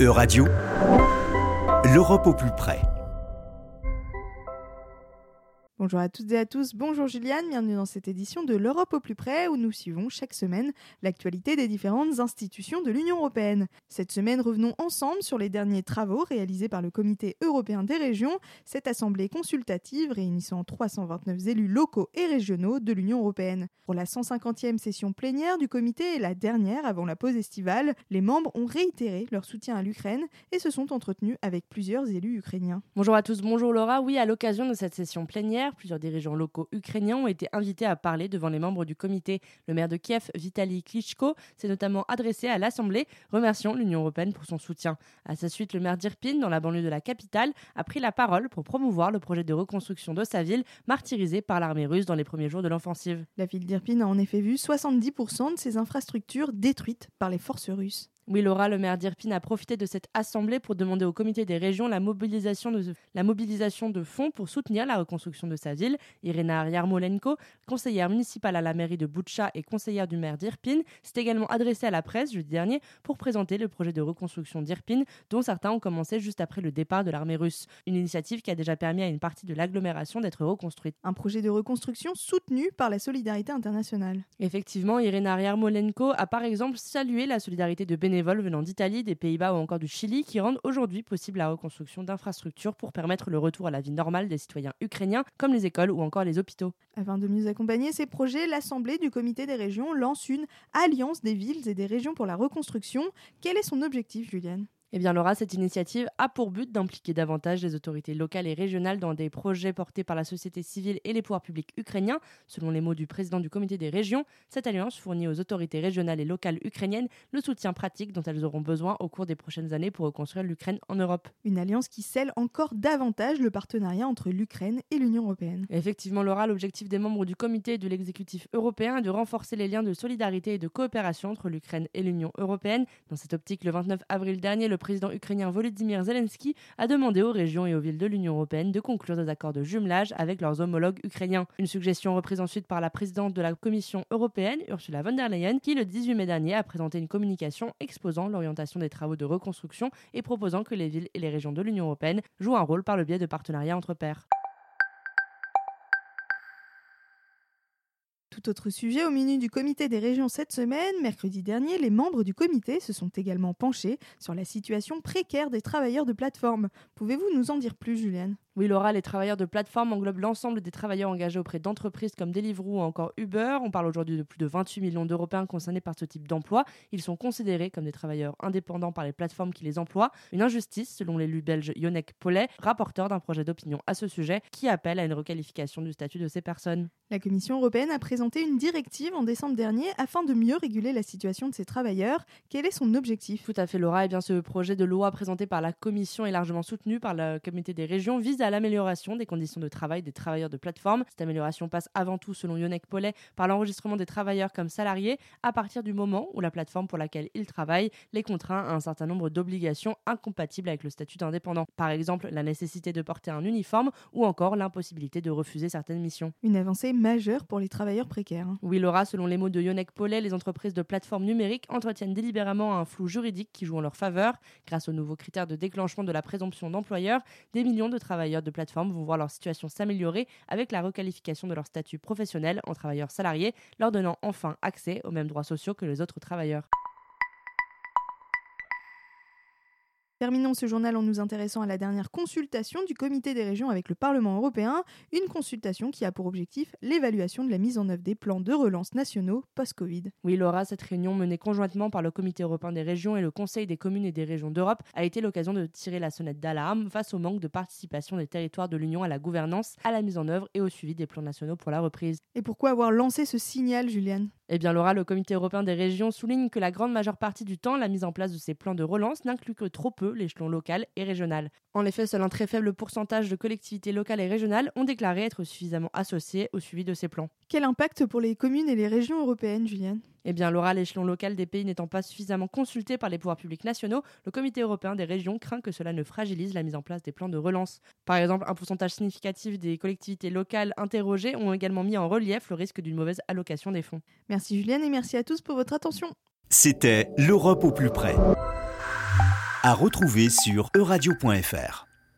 E-Radio, l'Europe au plus près. Bonjour à toutes et à tous, bonjour Juliane, bienvenue dans cette édition de l'Europe au plus près où nous suivons chaque semaine l'actualité des différentes institutions de l'Union européenne. Cette semaine, revenons ensemble sur les derniers travaux réalisés par le Comité européen des régions, cette assemblée consultative réunissant 329 élus locaux et régionaux de l'Union européenne. Pour la 150e session plénière du comité et la dernière avant la pause estivale, les membres ont réitéré leur soutien à l'Ukraine et se sont entretenus avec plusieurs élus ukrainiens. Bonjour à tous, bonjour Laura. Oui, à l'occasion de cette session plénière, plusieurs dirigeants locaux ukrainiens ont été invités à parler devant les membres du comité. Le maire de Kiev, Vitaly Klitschko, s'est notamment adressé à l'Assemblée, remerciant l'Union européenne pour son soutien. À sa suite, le maire d'Irpin, dans la banlieue de la capitale, a pris la parole pour promouvoir le projet de reconstruction de sa ville, martyrisée par l'armée russe dans les premiers jours de l'offensive. La ville d'Irpin a en effet vu 70% de ses infrastructures détruites par les forces russes. Oui, Laura, le maire d'Irpine a profité de cette assemblée pour demander au comité des régions la mobilisation de, la mobilisation de fonds pour soutenir la reconstruction de sa ville. Irina Yarmolenko, conseillère municipale à la mairie de Boutcha et conseillère du maire d'Irpine, s'est également adressée à la presse jeudi dernier pour présenter le projet de reconstruction d'Irpine, dont certains ont commencé juste après le départ de l'armée russe. Une initiative qui a déjà permis à une partie de l'agglomération d'être reconstruite. Un projet de reconstruction soutenu par la solidarité internationale. Effectivement, Irina Yarmolenko a par exemple salué la solidarité de bénévoles vols venant d'Italie, des Pays-Bas ou encore du Chili qui rendent aujourd'hui possible la reconstruction d'infrastructures pour permettre le retour à la vie normale des citoyens ukrainiens, comme les écoles ou encore les hôpitaux. Afin de mieux accompagner ces projets, l'Assemblée du Comité des régions lance une Alliance des villes et des régions pour la reconstruction. Quel est son objectif, Julienne eh bien, Laura, cette initiative a pour but d'impliquer davantage les autorités locales et régionales dans des projets portés par la société civile et les pouvoirs publics ukrainiens. Selon les mots du président du comité des régions, cette alliance fournit aux autorités régionales et locales ukrainiennes le soutien pratique dont elles auront besoin au cours des prochaines années pour reconstruire l'Ukraine en Europe. Une alliance qui scelle encore davantage le partenariat entre l'Ukraine et l'Union européenne. Effectivement, Laura, l'objectif des membres du comité et de l'exécutif européen est de renforcer les liens de solidarité et de coopération entre l'Ukraine et l'Union européenne. Dans cette optique, le 29 avril dernier, le le président ukrainien Volodymyr Zelensky a demandé aux régions et aux villes de l'Union européenne de conclure des accords de jumelage avec leurs homologues ukrainiens. Une suggestion reprise ensuite par la présidente de la Commission européenne, Ursula von der Leyen, qui le 18 mai dernier a présenté une communication exposant l'orientation des travaux de reconstruction et proposant que les villes et les régions de l'Union européenne jouent un rôle par le biais de partenariats entre pairs. Tout autre sujet, au menu du comité des régions cette semaine, mercredi dernier, les membres du comité se sont également penchés sur la situation précaire des travailleurs de plateforme. Pouvez-vous nous en dire plus, Oui, Laura, les travailleurs de plateforme englobent l'ensemble des travailleurs engagés auprès d'entreprises comme Deliveroo ou encore Uber. On parle aujourd'hui de plus de 28 millions d'Européens concernés par ce type d'emploi. Ils sont considérés comme des travailleurs indépendants par les plateformes qui les emploient. Une injustice, selon l'élu belge Yonek Paulet, rapporteur d'un projet d'opinion à ce sujet, qui appelle à une requalification du statut de ces personnes. La Commission européenne a présenté une directive en décembre dernier afin de mieux réguler la situation de ces travailleurs. Quel est son objectif? Tout à fait, Laura. Eh bien, ce projet de loi présenté par la Commission et largement soutenu par le comité des régions vise à à l'amélioration des conditions de travail des travailleurs de plateforme. Cette amélioration passe avant tout, selon Yonek Paulet, par l'enregistrement des travailleurs comme salariés à partir du moment où la plateforme pour laquelle ils travaillent les contraint à un certain nombre d'obligations incompatibles avec le statut d'indépendant. Par exemple, la nécessité de porter un uniforme ou encore l'impossibilité de refuser certaines missions. Une avancée majeure pour les travailleurs précaires. Oui, Laura, selon les mots de Yonek Paulet, les entreprises de plateformes numériques entretiennent délibérément un flou juridique qui joue en leur faveur. Grâce aux nouveaux critères de déclenchement de la présomption d'employeur, des millions de travailleurs de plateforme vont voir leur situation s'améliorer avec la requalification de leur statut professionnel en travailleurs salariés, leur donnant enfin accès aux mêmes droits sociaux que les autres travailleurs. Terminons ce journal en nous intéressant à la dernière consultation du Comité des régions avec le Parlement européen, une consultation qui a pour objectif l'évaluation de la mise en œuvre des plans de relance nationaux post-Covid. Oui, Laura, cette réunion menée conjointement par le Comité européen des régions et le Conseil des communes et des régions d'Europe a été l'occasion de tirer la sonnette d'alarme face au manque de participation des territoires de l'Union à la gouvernance, à la mise en œuvre et au suivi des plans nationaux pour la reprise. Et pourquoi avoir lancé ce signal, Juliane? Eh bien, Laura, le Comité européen des régions souligne que la grande majeure partie du temps, la mise en place de ces plans de relance n'inclut que trop peu l'échelon local et régional. En effet, seul un très faible pourcentage de collectivités locales et régionales ont déclaré être suffisamment associées au suivi de ces plans. Quel impact pour les communes et les régions européennes, Juliane? Eh bien, Laura, l'échelon local des pays n'étant pas suffisamment consulté par les pouvoirs publics nationaux, le Comité européen des régions craint que cela ne fragilise la mise en place des plans de relance. Par exemple, un pourcentage significatif des collectivités locales interrogées ont également mis en relief le risque d'une mauvaise allocation des fonds. Merci Juliane et merci à tous pour votre attention. C'était l'Europe au plus près À retrouver sur euradio.fr.